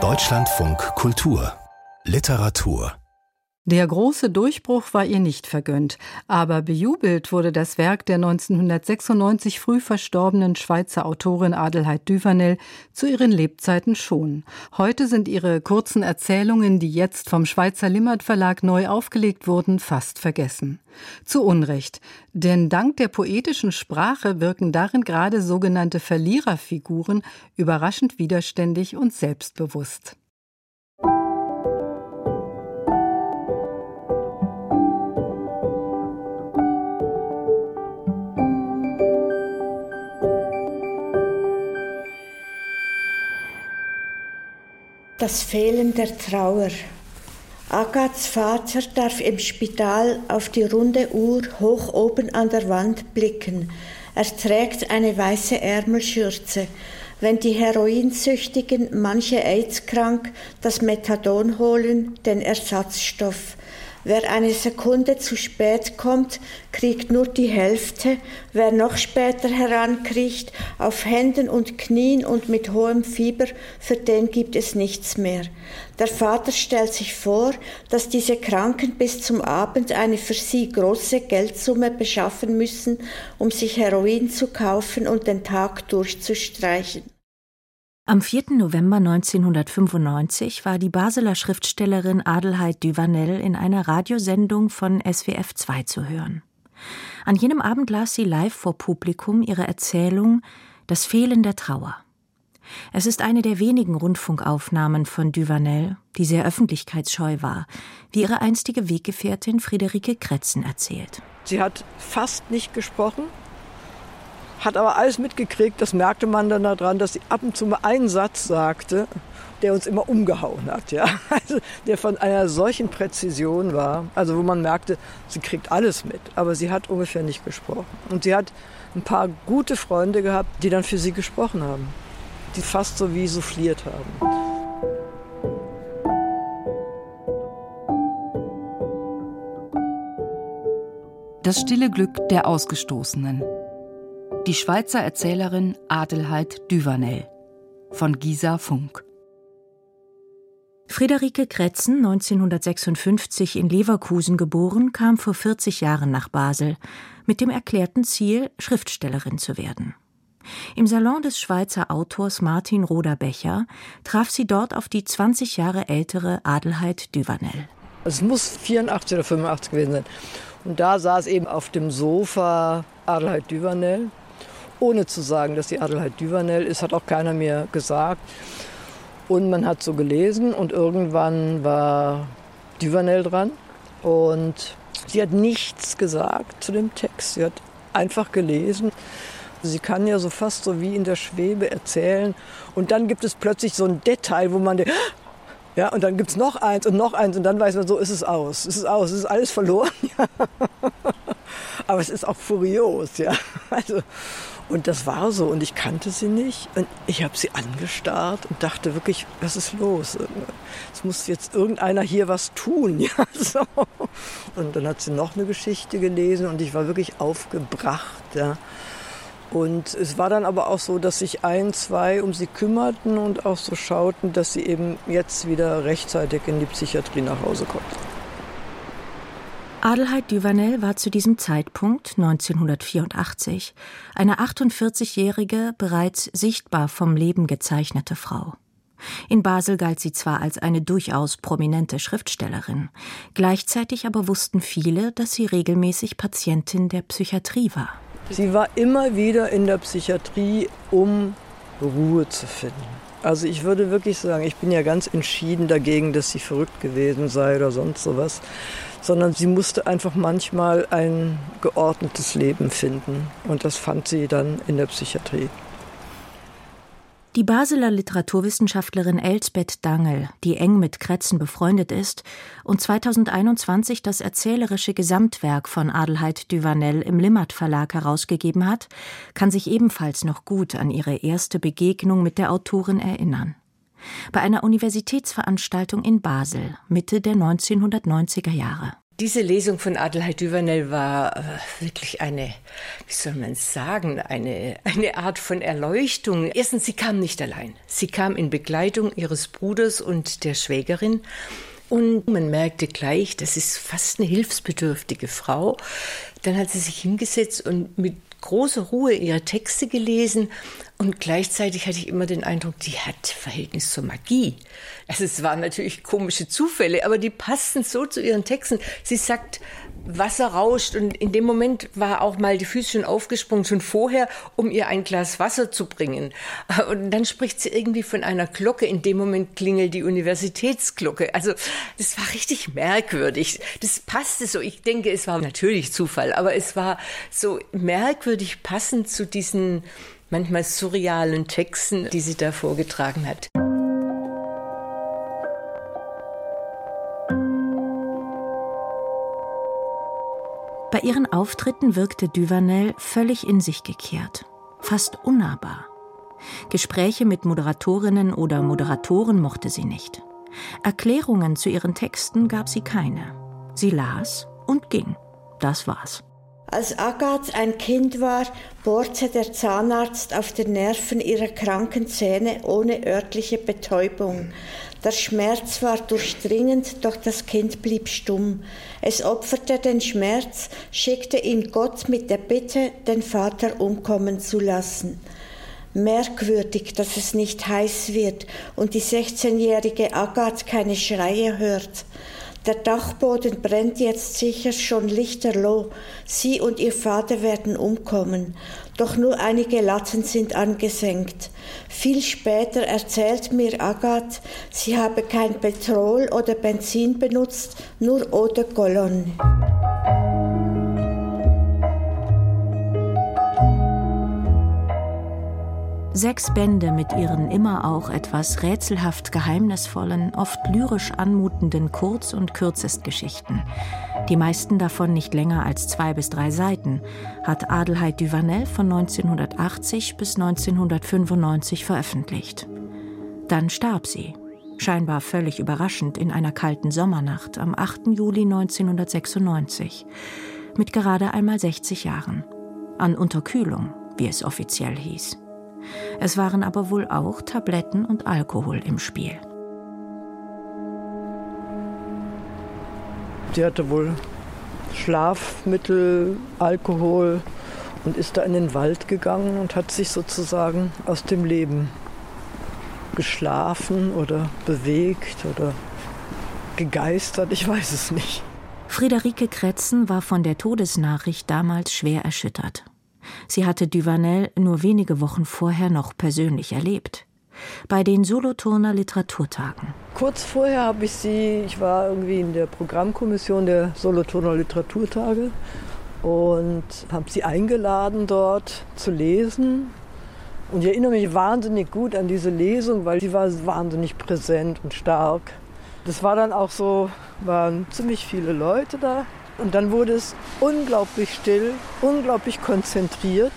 Deutschlandfunk Kultur. Literatur der große Durchbruch war ihr nicht vergönnt, aber bejubelt wurde das Werk der 1996 früh verstorbenen Schweizer Autorin Adelheid Duvanel zu ihren Lebzeiten schon. Heute sind ihre kurzen Erzählungen, die jetzt vom Schweizer Limmert Verlag neu aufgelegt wurden, fast vergessen. Zu Unrecht, denn dank der poetischen Sprache wirken darin gerade sogenannte Verliererfiguren überraschend widerständig und selbstbewusst. Das Fehlen der Trauer. Agats Vater darf im Spital auf die runde Uhr hoch oben an der Wand blicken. Er trägt eine weiße Ärmelschürze. Wenn die Heroinsüchtigen, manche AIDS-krank, das Methadon holen, den Ersatzstoff. Wer eine Sekunde zu spät kommt, kriegt nur die Hälfte. Wer noch später herankriecht, auf Händen und Knien und mit hohem Fieber, für den gibt es nichts mehr. Der Vater stellt sich vor, dass diese Kranken bis zum Abend eine für sie große Geldsumme beschaffen müssen, um sich Heroin zu kaufen und den Tag durchzustreichen. Am 4. November 1995 war die Basler Schriftstellerin Adelheid Duvanel in einer Radiosendung von SWF 2 zu hören. An jenem Abend las sie live vor Publikum ihre Erzählung Das Fehlen der Trauer. Es ist eine der wenigen Rundfunkaufnahmen von Duvanel, die sehr öffentlichkeitsscheu war, wie ihre einstige Weggefährtin Friederike Kretzen erzählt. Sie hat fast nicht gesprochen, hat aber alles mitgekriegt. Das merkte man dann daran, dass sie ab und zu mal einen Satz sagte, der uns immer umgehauen hat, ja. Also, der von einer solchen Präzision war, also wo man merkte, sie kriegt alles mit, aber sie hat ungefähr nicht gesprochen. Und sie hat ein paar gute Freunde gehabt, die dann für sie gesprochen haben, die fast so wie souffliert haben. Das stille Glück der Ausgestoßenen die Schweizer Erzählerin Adelheid Duvanel von Gisa Funk. Friederike Kretzen, 1956 in Leverkusen geboren, kam vor 40 Jahren nach Basel mit dem erklärten Ziel, Schriftstellerin zu werden. Im Salon des Schweizer Autors Martin Roder-Becher traf sie dort auf die 20 Jahre ältere Adelheid Duvanel. Es muss 84 oder 85 gewesen sein. Und da saß eben auf dem Sofa Adelheid Duvanel ohne zu sagen, dass die Adelheid Duvanel ist, hat auch keiner mir gesagt. Und man hat so gelesen und irgendwann war Duvanel dran und sie hat nichts gesagt zu dem Text. Sie hat einfach gelesen. Sie kann ja so fast so wie in der Schwebe erzählen. Und dann gibt es plötzlich so ein Detail, wo man denkt, ja, und dann gibt es noch eins und noch eins und dann weiß man, so ist es aus. Es ist aus, es ist alles verloren. Aber es ist auch furios, ja. Also, und das war so und ich kannte sie nicht. Und ich habe sie angestarrt und dachte wirklich, was ist los? Es muss jetzt irgendeiner hier was tun. Ja, so. Und dann hat sie noch eine Geschichte gelesen und ich war wirklich aufgebracht. Ja. Und es war dann aber auch so, dass sich ein, zwei um sie kümmerten und auch so schauten, dass sie eben jetzt wieder rechtzeitig in die Psychiatrie nach Hause kommt. Adelheid Duvanel war zu diesem Zeitpunkt 1984 eine 48-jährige, bereits sichtbar vom Leben gezeichnete Frau. In Basel galt sie zwar als eine durchaus prominente Schriftstellerin, gleichzeitig aber wussten viele, dass sie regelmäßig Patientin der Psychiatrie war. Sie war immer wieder in der Psychiatrie, um Ruhe zu finden. Also ich würde wirklich sagen, ich bin ja ganz entschieden dagegen, dass sie verrückt gewesen sei oder sonst sowas sondern sie musste einfach manchmal ein geordnetes Leben finden. Und das fand sie dann in der Psychiatrie. Die Basler Literaturwissenschaftlerin Elsbeth Dangel, die eng mit Kretzen befreundet ist und 2021 das erzählerische Gesamtwerk von Adelheid Duvanel im Limmert Verlag herausgegeben hat, kann sich ebenfalls noch gut an ihre erste Begegnung mit der Autorin erinnern bei einer Universitätsveranstaltung in Basel Mitte der 1990er Jahre. Diese Lesung von Adelheid Duvernay war äh, wirklich eine, wie soll man sagen, eine, eine Art von Erleuchtung. Erstens, sie kam nicht allein. Sie kam in Begleitung ihres Bruders und der Schwägerin. Und man merkte gleich, das ist fast eine hilfsbedürftige Frau. Dann hat sie sich hingesetzt und mit großer Ruhe ihre Texte gelesen und gleichzeitig hatte ich immer den Eindruck, die hat Verhältnis zur Magie. Also es waren natürlich komische Zufälle, aber die passten so zu ihren Texten. Sie sagt, Wasser rauscht und in dem Moment war auch mal die Füße schon aufgesprungen, schon vorher, um ihr ein Glas Wasser zu bringen. Und dann spricht sie irgendwie von einer Glocke. In dem Moment klingelt die Universitätsglocke. Also das war richtig merkwürdig. Das passte so. Ich denke, es war natürlich Zufall, aber es war so merkwürdig passend zu diesen manchmal surrealen Texten, die sie da vorgetragen hat. Bei ihren Auftritten wirkte Duvanel völlig in sich gekehrt, fast unnahbar. Gespräche mit Moderatorinnen oder Moderatoren mochte sie nicht. Erklärungen zu ihren Texten gab sie keine. Sie las und ging. Das war's. Als Agathe ein Kind war, bohrte der Zahnarzt auf den Nerven ihrer kranken Zähne ohne örtliche Betäubung. Der Schmerz war durchdringend, doch das Kind blieb stumm. Es opferte den Schmerz, schickte ihn Gott mit der Bitte, den Vater umkommen zu lassen. Merkwürdig, dass es nicht heiß wird und die 16-jährige Agathe keine Schreie hört. Der Dachboden brennt jetzt sicher schon lichterloh. Sie und ihr Vater werden umkommen. Doch nur einige Latten sind angesenkt. Viel später erzählt mir Agathe, sie habe kein Petrol oder Benzin benutzt, nur Eau de Cologne. Sechs Bände mit ihren immer auch etwas rätselhaft geheimnisvollen, oft lyrisch anmutenden Kurz- und Kürzestgeschichten. Die meisten davon nicht länger als zwei bis drei Seiten, hat Adelheid Duvanel von 1980 bis 1995 veröffentlicht. Dann starb sie, scheinbar völlig überraschend in einer kalten Sommernacht am 8. Juli 1996, mit gerade einmal 60 Jahren. An Unterkühlung, wie es offiziell hieß. Es waren aber wohl auch Tabletten und Alkohol im Spiel. Sie hatte wohl Schlafmittel, Alkohol und ist da in den Wald gegangen und hat sich sozusagen aus dem Leben geschlafen oder bewegt oder gegeistert, ich weiß es nicht. Friederike Kretzen war von der Todesnachricht damals schwer erschüttert. Sie hatte Duvanel nur wenige Wochen vorher noch persönlich erlebt. Bei den Solothurner Literaturtagen. Kurz vorher habe ich sie, ich war irgendwie in der Programmkommission der Solothurner Literaturtage und habe sie eingeladen, dort zu lesen. Und ich erinnere mich wahnsinnig gut an diese Lesung, weil sie war wahnsinnig präsent und stark. Das war dann auch so, waren ziemlich viele Leute da. Und dann wurde es unglaublich still, unglaublich konzentriert.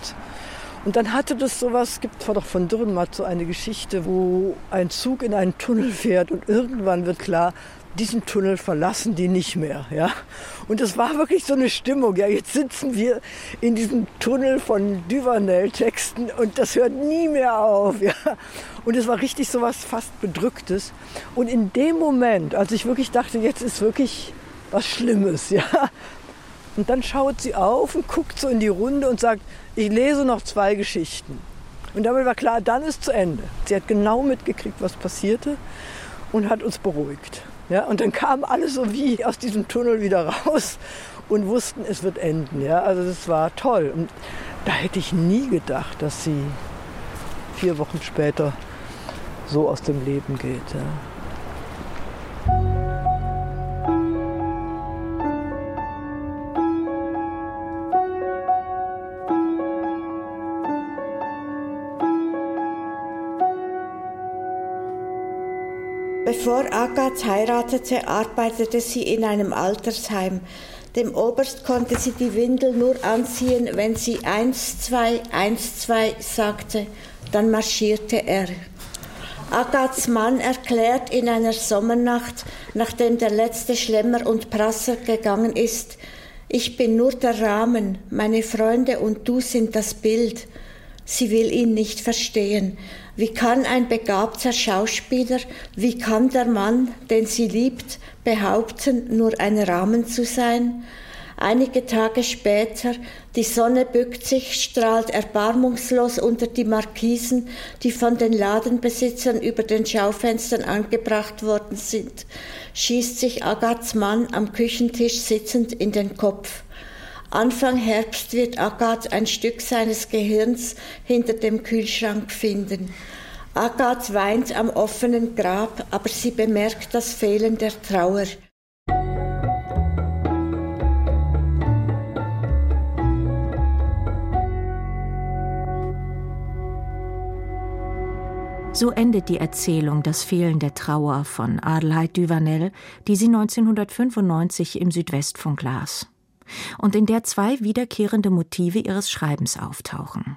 Und dann hatte das sowas, es gibt doch von Dürrenmatt so eine Geschichte, wo ein Zug in einen Tunnel fährt und irgendwann wird klar, diesen Tunnel verlassen die nicht mehr, ja. Und es war wirklich so eine Stimmung, ja. Jetzt sitzen wir in diesem Tunnel von Duvanel-Texten und das hört nie mehr auf, ja. Und es war richtig so was fast Bedrücktes. Und in dem Moment, als ich wirklich dachte, jetzt ist wirklich was Schlimmes, ja. Und dann schaut sie auf und guckt so in die Runde und sagt, ich lese noch zwei Geschichten. Und damit war klar, dann ist zu Ende. Sie hat genau mitgekriegt, was passierte und hat uns beruhigt. Ja, und dann kamen alle so wie aus diesem Tunnel wieder raus und wussten, es wird enden. Ja, also das war toll. Und da hätte ich nie gedacht, dass sie vier Wochen später so aus dem Leben geht. Ja. Bevor Agathe heiratete, arbeitete sie in einem Altersheim. Dem Oberst konnte sie die Windel nur anziehen, wenn sie eins, zwei, eins, zwei sagte. Dann marschierte er. Agats Mann erklärt in einer Sommernacht, nachdem der letzte Schlemmer und Prasser gegangen ist, ich bin nur der Rahmen, meine Freunde und du sind das Bild. Sie will ihn nicht verstehen. Wie kann ein begabter Schauspieler, wie kann der Mann, den sie liebt, behaupten, nur ein Rahmen zu sein? Einige Tage später, die Sonne bückt sich, strahlt erbarmungslos unter die Markisen, die von den Ladenbesitzern über den Schaufenstern angebracht worden sind, schießt sich Agats Mann am Küchentisch sitzend in den Kopf. Anfang Herbst wird Agat ein Stück seines Gehirns hinter dem Kühlschrank finden. Agat weint am offenen Grab, aber sie bemerkt das Fehlen der Trauer. So endet die Erzählung Das Fehlen der Trauer von Adelheid Duvanel, die sie 1995 im Südwestfunk las. Und in der zwei wiederkehrende Motive ihres Schreibens auftauchen.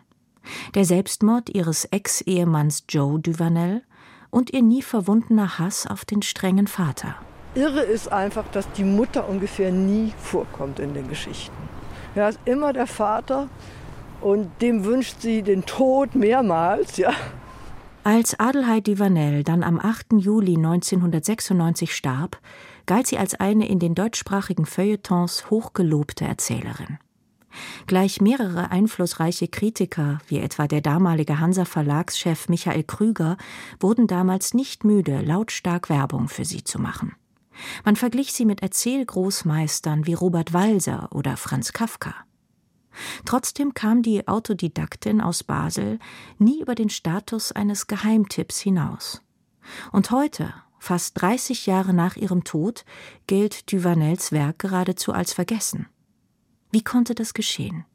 Der Selbstmord ihres Ex-Ehemanns Joe Duvanel und ihr nie verwundener Hass auf den strengen Vater. Irre ist einfach, dass die Mutter ungefähr nie vorkommt in den Geschichten. Ja, ist immer der Vater und dem wünscht sie den Tod mehrmals, ja. Als Adelheid Duvanel dann am 8. Juli 1996 starb, galt sie als eine in den deutschsprachigen Feuilletons hochgelobte Erzählerin. Gleich mehrere einflussreiche Kritiker, wie etwa der damalige Hansa Verlagschef Michael Krüger, wurden damals nicht müde, lautstark Werbung für sie zu machen. Man verglich sie mit Erzählgroßmeistern wie Robert Walser oder Franz Kafka. Trotzdem kam die Autodidaktin aus Basel nie über den Status eines Geheimtipps hinaus. Und heute, fast 30 Jahre nach ihrem Tod, gilt Duvanels Werk geradezu als vergessen. Wie konnte das geschehen?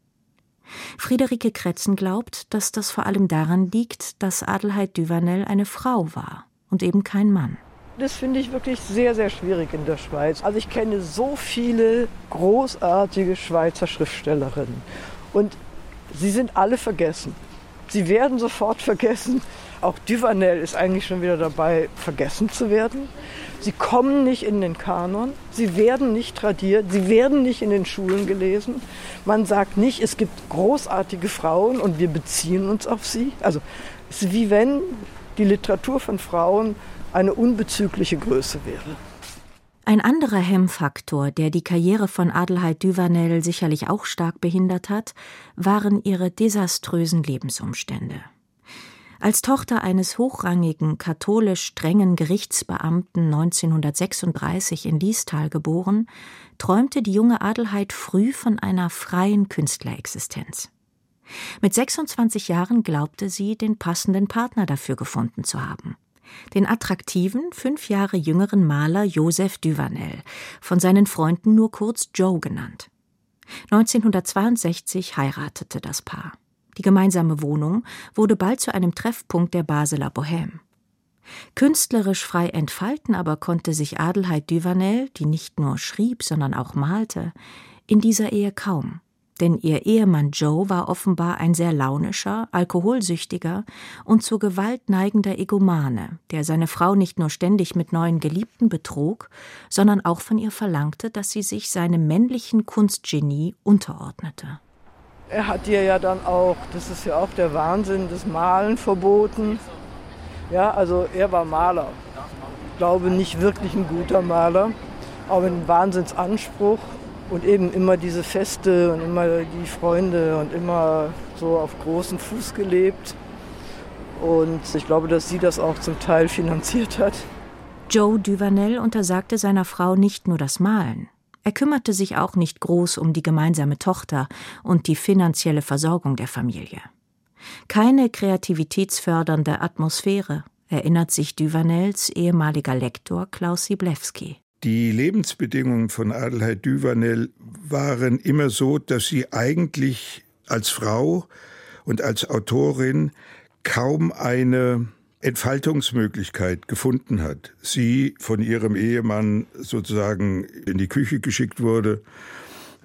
Friederike Kretzen glaubt, dass das vor allem daran liegt, dass Adelheid Duvanel eine Frau war und eben kein Mann. Das finde ich wirklich sehr, sehr schwierig in der Schweiz. Also ich kenne so viele großartige Schweizer Schriftstellerinnen und sie sind alle vergessen. Sie werden sofort vergessen. Auch Duvanel ist eigentlich schon wieder dabei, vergessen zu werden. Sie kommen nicht in den Kanon, sie werden nicht tradiert, sie werden nicht in den Schulen gelesen. Man sagt nicht, es gibt großartige Frauen und wir beziehen uns auf sie. Also es ist wie wenn die Literatur von Frauen eine unbezügliche Größe wäre. Ein anderer Hemmfaktor, der die Karriere von Adelheid Duvanel sicherlich auch stark behindert hat, waren ihre desaströsen Lebensumstände. Als Tochter eines hochrangigen, katholisch strengen Gerichtsbeamten 1936 in Liestal geboren, träumte die junge Adelheid früh von einer freien Künstlerexistenz. Mit 26 Jahren glaubte sie, den passenden Partner dafür gefunden zu haben den attraktiven, fünf Jahre jüngeren Maler Joseph Duvanel, von seinen Freunden nur kurz Joe genannt. 1962 heiratete das Paar. Die gemeinsame Wohnung wurde bald zu einem Treffpunkt der Basler Bohème. Künstlerisch frei entfalten aber konnte sich Adelheid Duvanel, die nicht nur schrieb, sondern auch malte, in dieser Ehe kaum denn ihr Ehemann Joe war offenbar ein sehr launischer, alkoholsüchtiger und zu Gewalt neigender Egomane, der seine Frau nicht nur ständig mit neuen Geliebten betrug, sondern auch von ihr verlangte, dass sie sich seinem männlichen Kunstgenie unterordnete. Er hat ihr ja dann auch, das ist ja auch der Wahnsinn, das Malen verboten. Ja, also er war Maler. Ich glaube nicht wirklich ein guter Maler, aber ein Wahnsinnsanspruch und eben immer diese Feste und immer die Freunde und immer so auf großem Fuß gelebt. Und ich glaube, dass sie das auch zum Teil finanziert hat. Joe Duvanel untersagte seiner Frau nicht nur das Malen. Er kümmerte sich auch nicht groß um die gemeinsame Tochter und die finanzielle Versorgung der Familie. Keine kreativitätsfördernde Atmosphäre, erinnert sich Duvanels ehemaliger Lektor Klaus Siblewski. Die Lebensbedingungen von Adelheid Duvanel waren immer so, dass sie eigentlich als Frau und als Autorin kaum eine Entfaltungsmöglichkeit gefunden hat. Sie von ihrem Ehemann sozusagen in die Küche geschickt wurde,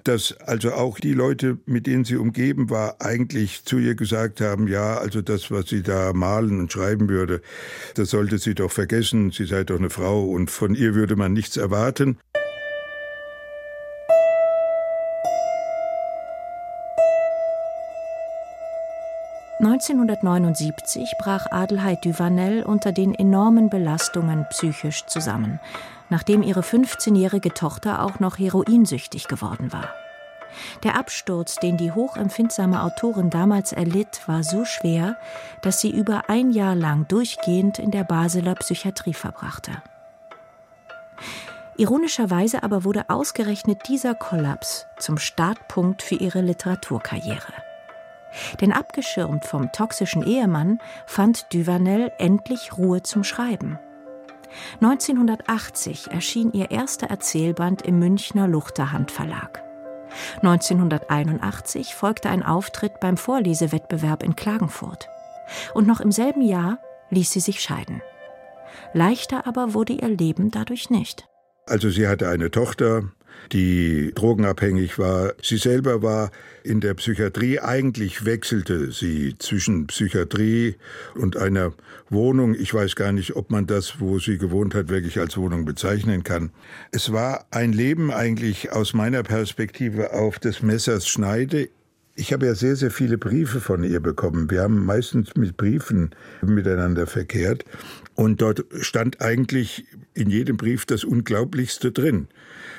dass also auch die Leute, mit denen sie umgeben war, eigentlich zu ihr gesagt haben, ja, also das, was sie da malen und schreiben würde, das sollte sie doch vergessen, sie sei doch eine Frau und von ihr würde man nichts erwarten. 1979 brach Adelheid Duvanel unter den enormen Belastungen psychisch zusammen, nachdem ihre 15-jährige Tochter auch noch heroinsüchtig geworden war. Der Absturz, den die hochempfindsame Autorin damals erlitt, war so schwer, dass sie über ein Jahr lang durchgehend in der Basler Psychiatrie verbrachte. Ironischerweise aber wurde ausgerechnet dieser Kollaps zum Startpunkt für ihre Literaturkarriere. Denn abgeschirmt vom toxischen Ehemann fand Duvanel endlich Ruhe zum Schreiben. 1980 erschien ihr erster Erzählband im Münchner Luchterhand Verlag. 1981 folgte ein Auftritt beim Vorlesewettbewerb in Klagenfurt. Und noch im selben Jahr ließ sie sich scheiden. Leichter aber wurde ihr Leben dadurch nicht. Also sie hatte eine Tochter, die drogenabhängig war. Sie selber war in der Psychiatrie. Eigentlich wechselte sie zwischen Psychiatrie und einer Wohnung. Ich weiß gar nicht, ob man das, wo sie gewohnt hat, wirklich als Wohnung bezeichnen kann. Es war ein Leben eigentlich aus meiner Perspektive auf des Messers Schneide. Ich habe ja sehr, sehr viele Briefe von ihr bekommen. Wir haben meistens mit Briefen miteinander verkehrt. Und dort stand eigentlich in jedem Brief das Unglaublichste drin.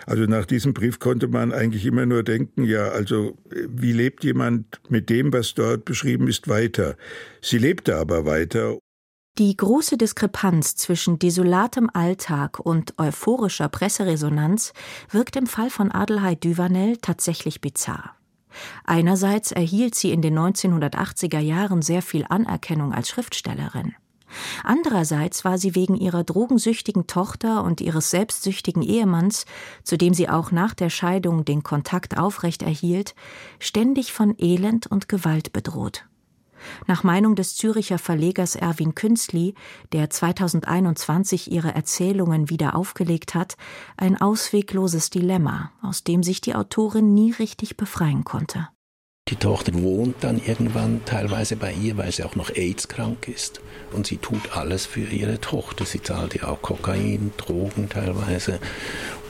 Also nach diesem Brief konnte man eigentlich immer nur denken, ja, also wie lebt jemand mit dem, was dort beschrieben ist, weiter? Sie lebte aber weiter. Die große Diskrepanz zwischen desolatem Alltag und euphorischer Presseresonanz wirkt im Fall von Adelheid Duvanel tatsächlich bizarr. Einerseits erhielt sie in den 1980er Jahren sehr viel Anerkennung als Schriftstellerin. Andererseits war sie wegen ihrer drogensüchtigen Tochter und ihres selbstsüchtigen Ehemanns, zu dem sie auch nach der Scheidung den Kontakt aufrecht erhielt, ständig von Elend und Gewalt bedroht. Nach Meinung des Züricher Verlegers Erwin Künstli, der 2021 ihre Erzählungen wieder aufgelegt hat, ein auswegloses Dilemma, aus dem sich die Autorin nie richtig befreien konnte. Die Tochter wohnt dann irgendwann teilweise bei ihr, weil sie auch noch AIDS-krank ist. Und sie tut alles für ihre Tochter. Sie zahlt ihr auch Kokain, Drogen teilweise.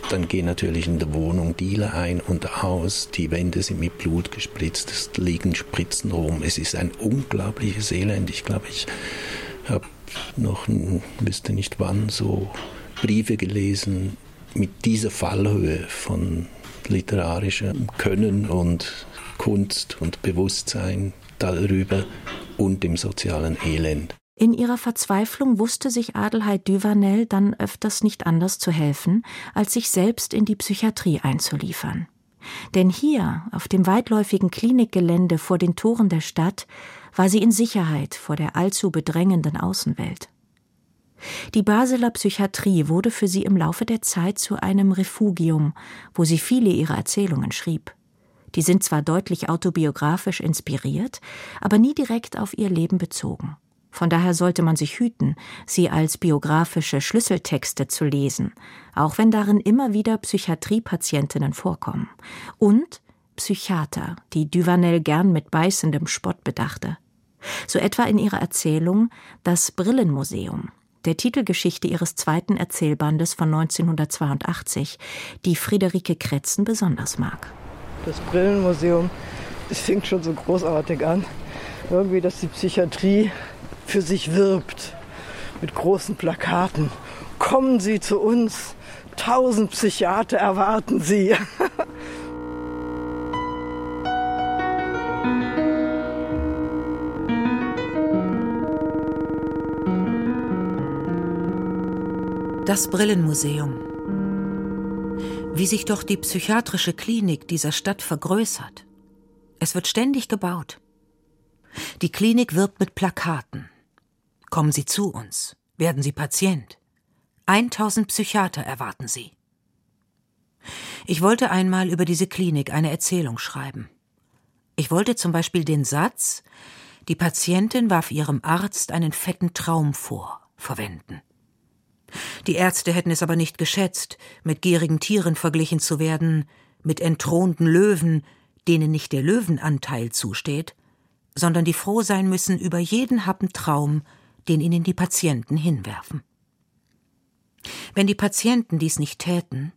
Dann gehen natürlich in der Wohnung Dealer ein und aus. Die Wände sind mit Blut gespritzt. Es liegen Spritzen rum. Es ist ein unglaubliches Elend. Ich glaube, ich habe noch, wüsste nicht wann, so Briefe gelesen mit dieser Fallhöhe von literarischem Können und Kunst und Bewusstsein darüber und dem sozialen Elend. In ihrer Verzweiflung wusste sich Adelheid Duvanel dann öfters nicht anders zu helfen, als sich selbst in die Psychiatrie einzuliefern. Denn hier, auf dem weitläufigen Klinikgelände vor den Toren der Stadt, war sie in Sicherheit vor der allzu bedrängenden Außenwelt. Die Basler Psychiatrie wurde für sie im Laufe der Zeit zu einem Refugium, wo sie viele ihrer Erzählungen schrieb. Die sind zwar deutlich autobiografisch inspiriert, aber nie direkt auf ihr Leben bezogen. Von daher sollte man sich hüten, sie als biografische Schlüsseltexte zu lesen, auch wenn darin immer wieder Psychiatriepatientinnen vorkommen. Und Psychiater, die Duvanel gern mit beißendem Spott bedachte. So etwa in ihrer Erzählung Das Brillenmuseum, der Titelgeschichte ihres zweiten Erzählbandes von 1982, die Friederike Kretzen besonders mag das Brillenmuseum, das fängt schon so großartig an. Irgendwie, dass die Psychiatrie für sich wirbt mit großen Plakaten. Kommen Sie zu uns, tausend Psychiater erwarten Sie. Das Brillenmuseum wie sich doch die psychiatrische Klinik dieser Stadt vergrößert. Es wird ständig gebaut. Die Klinik wirbt mit Plakaten. Kommen Sie zu uns, werden Sie Patient. 1000 Psychiater erwarten Sie. Ich wollte einmal über diese Klinik eine Erzählung schreiben. Ich wollte zum Beispiel den Satz, die Patientin warf ihrem Arzt einen fetten Traum vor, verwenden. Die Ärzte hätten es aber nicht geschätzt, mit gierigen Tieren verglichen zu werden, mit entthronten Löwen, denen nicht der Löwenanteil zusteht, sondern die froh sein müssen über jeden Happen Traum, den ihnen die Patienten hinwerfen. Wenn die Patienten dies nicht täten,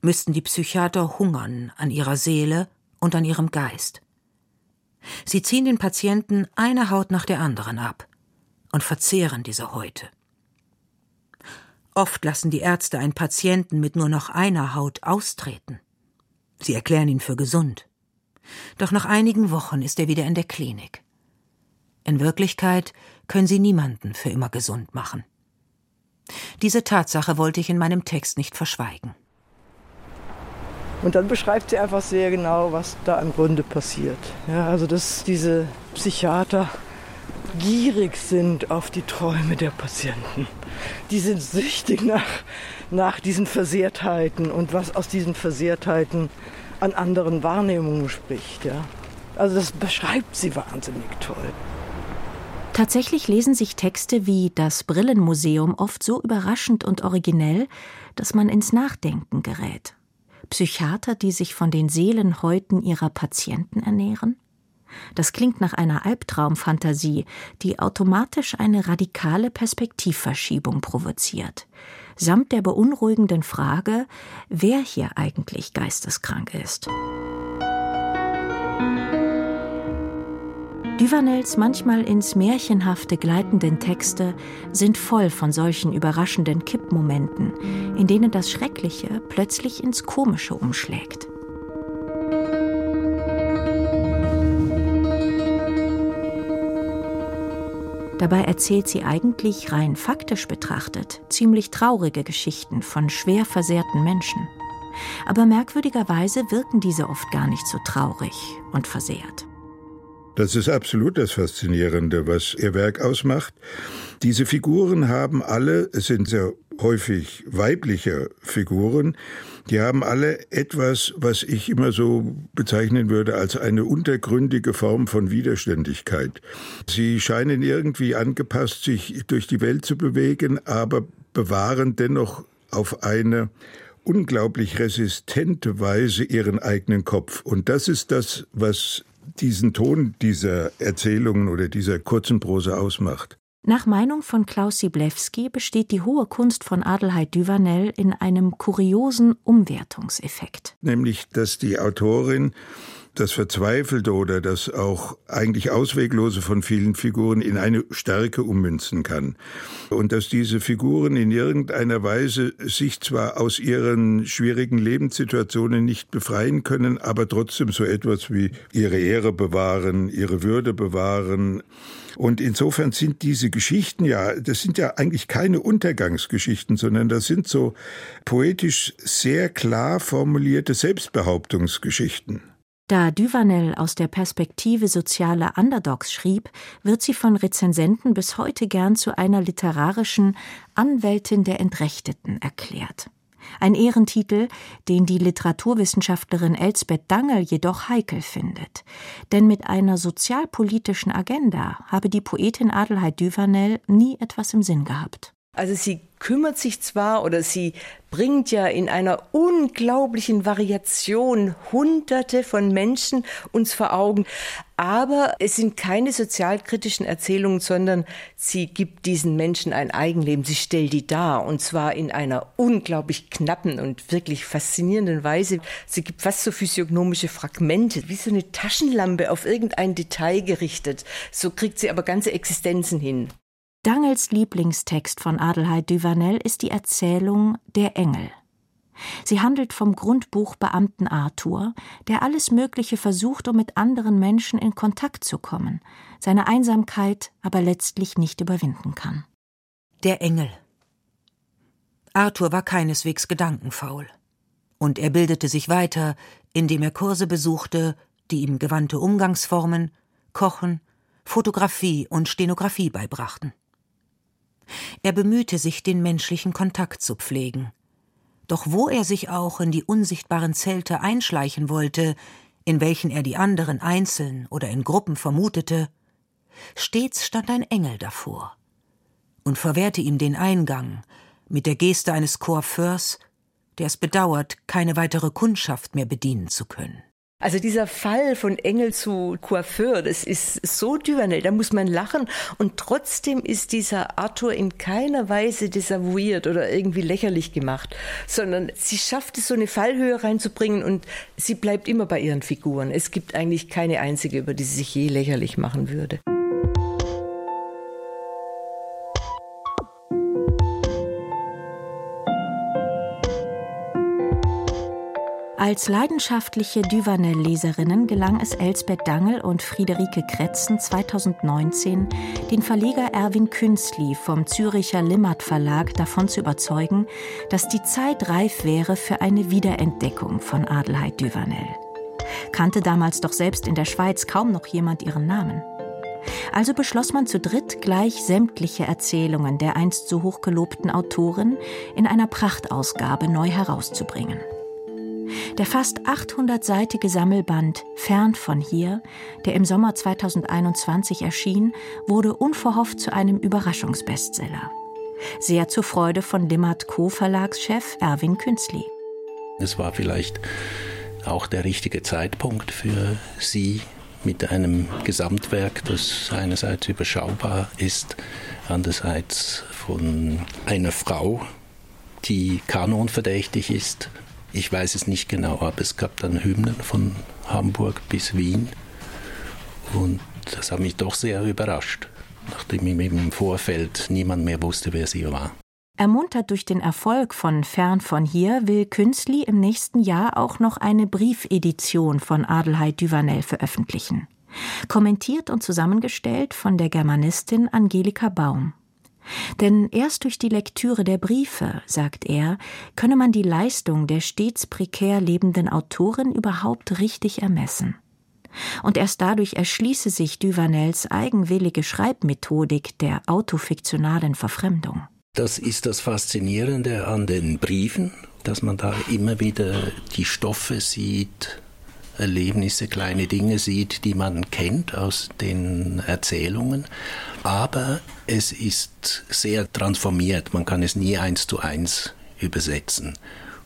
müssten die Psychiater hungern an ihrer Seele und an ihrem Geist. Sie ziehen den Patienten eine Haut nach der anderen ab und verzehren diese Häute. Oft lassen die Ärzte einen Patienten mit nur noch einer Haut austreten. Sie erklären ihn für gesund. Doch nach einigen Wochen ist er wieder in der Klinik. In Wirklichkeit können sie niemanden für immer gesund machen. Diese Tatsache wollte ich in meinem Text nicht verschweigen. Und dann beschreibt sie einfach sehr genau, was da im Grunde passiert. Ja, also dass diese Psychiater gierig sind auf die Träume der Patienten. Die sind süchtig nach, nach diesen Versehrtheiten und was aus diesen Versehrtheiten an anderen Wahrnehmungen spricht. Ja. Also das beschreibt sie wahnsinnig toll. Tatsächlich lesen sich Texte wie Das Brillenmuseum oft so überraschend und originell, dass man ins Nachdenken gerät. Psychiater, die sich von den Seelenhäuten ihrer Patienten ernähren? Das klingt nach einer Albtraumfantasie, die automatisch eine radikale Perspektivverschiebung provoziert, samt der beunruhigenden Frage, wer hier eigentlich geisteskrank ist. Duvanels manchmal ins Märchenhafte gleitenden Texte sind voll von solchen überraschenden Kippmomenten, in denen das Schreckliche plötzlich ins Komische umschlägt. Dabei erzählt sie eigentlich rein faktisch betrachtet ziemlich traurige Geschichten von schwer versehrten Menschen. Aber merkwürdigerweise wirken diese oft gar nicht so traurig und versehrt. Das ist absolut das Faszinierende, was ihr Werk ausmacht. Diese Figuren haben alle, es sind sehr häufig weibliche Figuren, die haben alle etwas, was ich immer so bezeichnen würde als eine untergründige Form von Widerständigkeit. Sie scheinen irgendwie angepasst, sich durch die Welt zu bewegen, aber bewahren dennoch auf eine unglaublich resistente Weise ihren eigenen Kopf. Und das ist das, was diesen Ton dieser Erzählungen oder dieser kurzen Prose ausmacht. Nach Meinung von Klaus Siblewski besteht die hohe Kunst von Adelheid Duvanel in einem kuriosen Umwertungseffekt. Nämlich, dass die Autorin das Verzweifelte oder das auch eigentlich Ausweglose von vielen Figuren in eine Stärke ummünzen kann. Und dass diese Figuren in irgendeiner Weise sich zwar aus ihren schwierigen Lebenssituationen nicht befreien können, aber trotzdem so etwas wie ihre Ehre bewahren, ihre Würde bewahren. Und insofern sind diese Geschichten ja, das sind ja eigentlich keine Untergangsgeschichten, sondern das sind so poetisch sehr klar formulierte Selbstbehauptungsgeschichten. Da Duvanel aus der Perspektive sozialer Underdogs schrieb, wird sie von Rezensenten bis heute gern zu einer literarischen Anwältin der Entrechteten erklärt. Ein Ehrentitel, den die Literaturwissenschaftlerin Elsbeth Dangel jedoch heikel findet. Denn mit einer sozialpolitischen Agenda habe die Poetin Adelheid Duvanel nie etwas im Sinn gehabt. Also sie kümmert sich zwar oder sie bringt ja in einer unglaublichen Variation Hunderte von Menschen uns vor Augen, aber es sind keine sozialkritischen Erzählungen, sondern sie gibt diesen Menschen ein Eigenleben, sie stellt die dar und zwar in einer unglaublich knappen und wirklich faszinierenden Weise. Sie gibt fast so physiognomische Fragmente, wie so eine Taschenlampe auf irgendein Detail gerichtet. So kriegt sie aber ganze Existenzen hin. Dangels Lieblingstext von Adelheid Duvanel ist die Erzählung Der Engel. Sie handelt vom Grundbuchbeamten Arthur, der alles Mögliche versucht, um mit anderen Menschen in Kontakt zu kommen, seine Einsamkeit aber letztlich nicht überwinden kann. Der Engel. Arthur war keineswegs gedankenfaul. Und er bildete sich weiter, indem er Kurse besuchte, die ihm gewandte Umgangsformen, Kochen, Fotografie und Stenografie beibrachten. Er bemühte sich, den menschlichen Kontakt zu pflegen. Doch wo er sich auch in die unsichtbaren Zelte einschleichen wollte, in welchen er die anderen einzeln oder in Gruppen vermutete, stets stand ein Engel davor und verwehrte ihm den Eingang mit der Geste eines Coiffeurs der es bedauert, keine weitere Kundschaft mehr bedienen zu können. Also dieser Fall von Engel zu Coiffeur, das ist so Duvernay, da muss man lachen. Und trotzdem ist dieser Arthur in keiner Weise desavouiert oder irgendwie lächerlich gemacht, sondern sie schafft es, so eine Fallhöhe reinzubringen und sie bleibt immer bei ihren Figuren. Es gibt eigentlich keine einzige, über die sie sich je lächerlich machen würde. Als leidenschaftliche Duvanel-Leserinnen gelang es Elsbeth Dangel und Friederike Kretzen 2019, den Verleger Erwin Künstli vom Züricher Limmat Verlag davon zu überzeugen, dass die Zeit reif wäre für eine Wiederentdeckung von Adelheid Duvanel. Kannte damals doch selbst in der Schweiz kaum noch jemand ihren Namen. Also beschloss man zu dritt gleich sämtliche Erzählungen der einst so hochgelobten Autorin in einer Prachtausgabe neu herauszubringen. Der fast 800-seitige Sammelband Fern von hier, der im Sommer 2021 erschien, wurde unverhofft zu einem Überraschungsbestseller. Sehr zur Freude von Limmert Co-Verlagschef Erwin Künzli. Es war vielleicht auch der richtige Zeitpunkt für Sie mit einem Gesamtwerk, das einerseits überschaubar ist, andererseits von einer Frau, die kanonverdächtig ist, ich weiß es nicht genau, aber es gab dann Hymnen von Hamburg bis Wien. Und das hat mich doch sehr überrascht, nachdem im Vorfeld niemand mehr wusste, wer sie war. Ermuntert durch den Erfolg von Fern von hier will Künstli im nächsten Jahr auch noch eine Briefedition von Adelheid Duvanel veröffentlichen. Kommentiert und zusammengestellt von der Germanistin Angelika Baum. Denn erst durch die Lektüre der Briefe, sagt er, könne man die Leistung der stets prekär lebenden Autorin überhaupt richtig ermessen. Und erst dadurch erschließe sich Duvanels eigenwillige Schreibmethodik der autofiktionalen Verfremdung. Das ist das Faszinierende an den Briefen, dass man da immer wieder die Stoffe sieht, Erlebnisse, kleine Dinge sieht, die man kennt aus den Erzählungen. Aber es ist sehr transformiert. Man kann es nie eins zu eins übersetzen.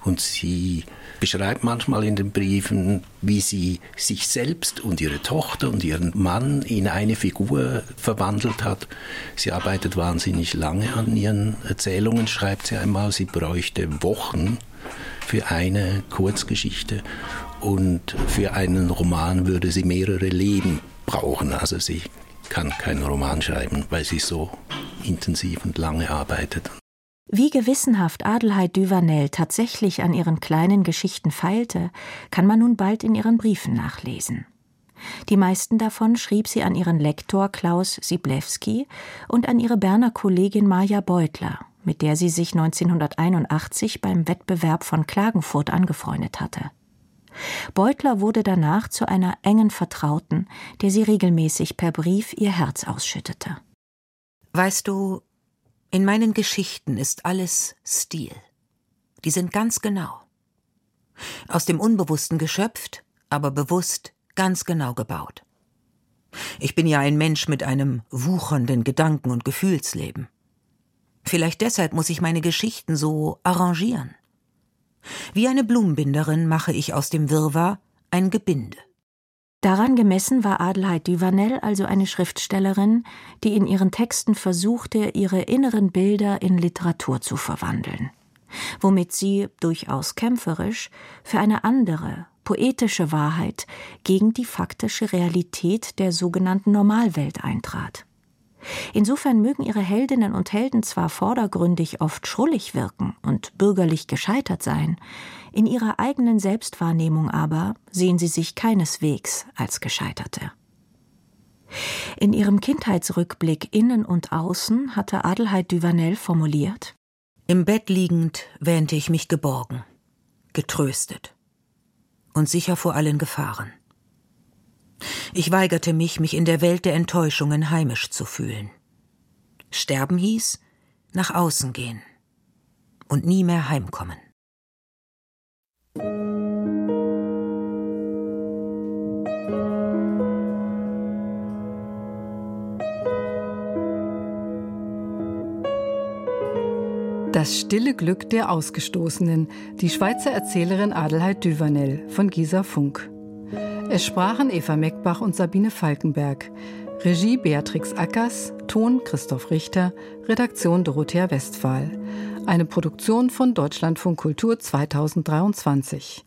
Und sie beschreibt manchmal in den Briefen, wie sie sich selbst und ihre Tochter und ihren Mann in eine Figur verwandelt hat. Sie arbeitet wahnsinnig lange an ihren Erzählungen, schreibt sie einmal, sie bräuchte Wochen für eine Kurzgeschichte und für einen Roman würde sie mehrere Leben brauchen. Also sie kann keinen Roman schreiben, weil sie so intensiv und lange arbeitet. Wie gewissenhaft Adelheid Duvanel tatsächlich an ihren kleinen Geschichten feilte, kann man nun bald in ihren Briefen nachlesen. Die meisten davon schrieb sie an ihren Lektor Klaus Siblewski und an ihre Berner Kollegin Maja Beutler, mit der sie sich 1981 beim Wettbewerb von Klagenfurt angefreundet hatte. Beutler wurde danach zu einer engen Vertrauten, der sie regelmäßig per Brief ihr Herz ausschüttete. Weißt du, in meinen Geschichten ist alles Stil. Die sind ganz genau. Aus dem Unbewussten geschöpft, aber bewusst ganz genau gebaut. Ich bin ja ein Mensch mit einem wuchernden Gedanken- und Gefühlsleben. Vielleicht deshalb muss ich meine Geschichten so arrangieren. Wie eine Blumenbinderin mache ich aus dem Wirrwarr ein Gebinde. Daran gemessen war Adelheid Duvanel also eine Schriftstellerin, die in ihren Texten versuchte, ihre inneren Bilder in Literatur zu verwandeln, womit sie, durchaus kämpferisch, für eine andere, poetische Wahrheit gegen die faktische Realität der sogenannten Normalwelt eintrat. Insofern mögen ihre Heldinnen und Helden zwar vordergründig oft schrullig wirken und bürgerlich gescheitert sein, in ihrer eigenen Selbstwahrnehmung aber sehen sie sich keineswegs als Gescheiterte. In ihrem Kindheitsrückblick innen und außen hatte Adelheid Duvanel formuliert Im Bett liegend wähnte ich mich geborgen, getröstet und sicher vor allen Gefahren. Ich weigerte mich, mich in der Welt der Enttäuschungen heimisch zu fühlen. Sterben hieß nach außen gehen und nie mehr heimkommen. Das stille Glück der Ausgestoßenen, die Schweizer Erzählerin Adelheid Duvanel von Gisa Funk. Es sprachen Eva Meckbach und Sabine Falkenberg. Regie Beatrix Ackers, Ton Christoph Richter, Redaktion Dorothea Westphal. Eine Produktion von Deutschlandfunk Kultur 2023.